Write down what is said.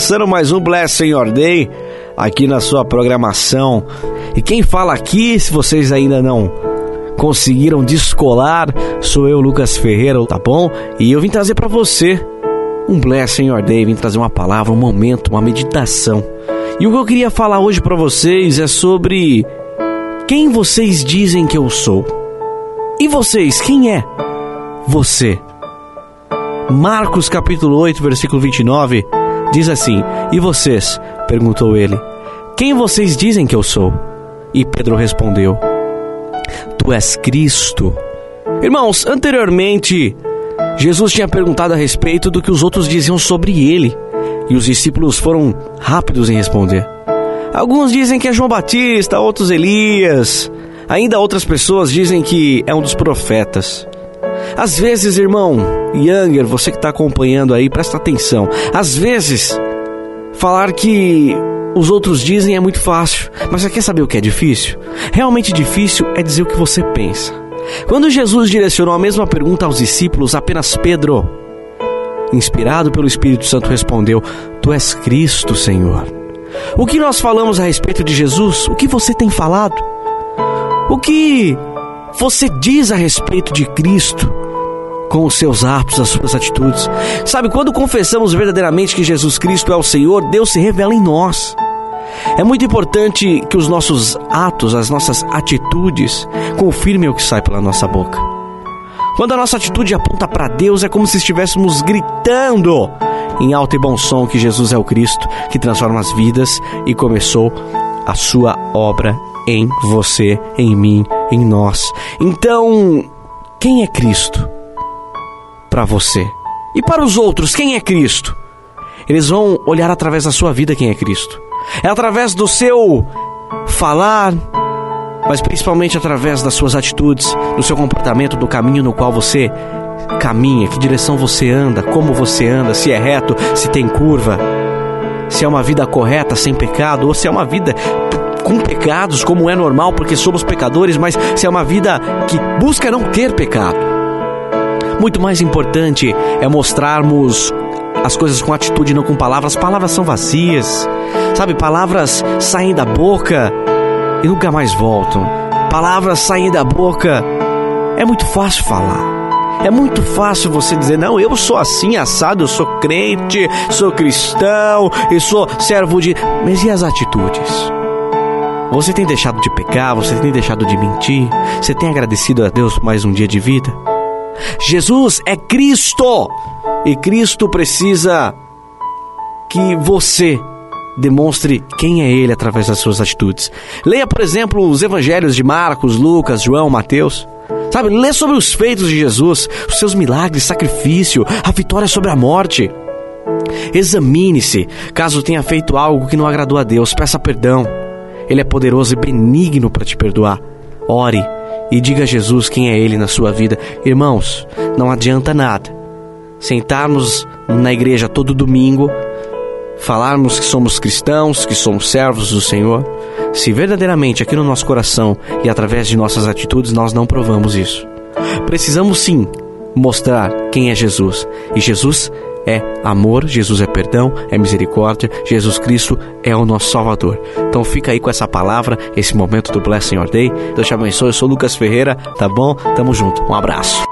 começando mais um Blessing Your Day aqui na sua programação. E quem fala aqui, se vocês ainda não conseguiram descolar, sou eu, Lucas Ferreira, tá bom? E eu vim trazer para você um Blessing Your Day, vim trazer uma palavra, um momento, uma meditação. E o que eu queria falar hoje para vocês é sobre quem vocês dizem que eu sou. E vocês, quem é você? Marcos capítulo 8, versículo 29 diz assim: E vocês? perguntou ele: Quem vocês dizem que eu sou? E Pedro respondeu: Tu és Cristo. Irmãos, anteriormente, Jesus tinha perguntado a respeito do que os outros diziam sobre ele, e os discípulos foram rápidos em responder. Alguns dizem que é João Batista, outros Elias, ainda outras pessoas dizem que é um dos profetas. Às vezes, irmão, Younger, você que está acompanhando aí, presta atenção. Às vezes, falar que os outros dizem é muito fácil, mas você quer saber o que é difícil? Realmente difícil é dizer o que você pensa. Quando Jesus direcionou a mesma pergunta aos discípulos, apenas Pedro, inspirado pelo Espírito Santo, respondeu: Tu és Cristo, Senhor. O que nós falamos a respeito de Jesus? O que você tem falado? O que você diz a respeito de Cristo? Com os seus atos, as suas atitudes. Sabe, quando confessamos verdadeiramente que Jesus Cristo é o Senhor, Deus se revela em nós. É muito importante que os nossos atos, as nossas atitudes, confirmem o que sai pela nossa boca. Quando a nossa atitude aponta para Deus, é como se estivéssemos gritando em alto e bom som que Jesus é o Cristo que transforma as vidas e começou a sua obra em você, em mim, em nós. Então, quem é Cristo? Para você. E para os outros, quem é Cristo? Eles vão olhar através da sua vida quem é Cristo. É através do seu falar, mas principalmente através das suas atitudes, do seu comportamento, do caminho no qual você caminha, que direção você anda, como você anda, se é reto, se tem curva, se é uma vida correta, sem pecado, ou se é uma vida com pecados, como é normal, porque somos pecadores, mas se é uma vida que busca não ter pecado. Muito mais importante é mostrarmos as coisas com atitude, não com palavras. Palavras são vazias, sabe? Palavras saem da boca e nunca mais voltam. Palavras saem da boca é muito fácil falar. É muito fácil você dizer, não, eu sou assim, assado, eu sou crente, sou cristão, eu sou servo de. Mas e as atitudes? Você tem deixado de pecar? Você tem deixado de mentir? Você tem agradecido a Deus mais um dia de vida? Jesus é Cristo e Cristo precisa que você demonstre quem é Ele através das suas atitudes. Leia, por exemplo, os evangelhos de Marcos, Lucas, João, Mateus. Sabe, lê sobre os feitos de Jesus, os seus milagres, sacrifício, a vitória sobre a morte. Examine-se, caso tenha feito algo que não agradou a Deus, peça perdão. Ele é poderoso e benigno para te perdoar. Ore e diga a Jesus quem é Ele na sua vida. Irmãos, não adianta nada sentarmos na igreja todo domingo, falarmos que somos cristãos, que somos servos do Senhor, se verdadeiramente aqui no nosso coração e através de nossas atitudes nós não provamos isso. Precisamos sim mostrar quem é Jesus. E Jesus é amor, Jesus é perdão, é misericórdia, Jesus Cristo é o nosso Salvador. Então fica aí com essa palavra, esse momento do Blessing Your Day. Deus te abençoe, eu sou Lucas Ferreira, tá bom? Tamo junto, um abraço.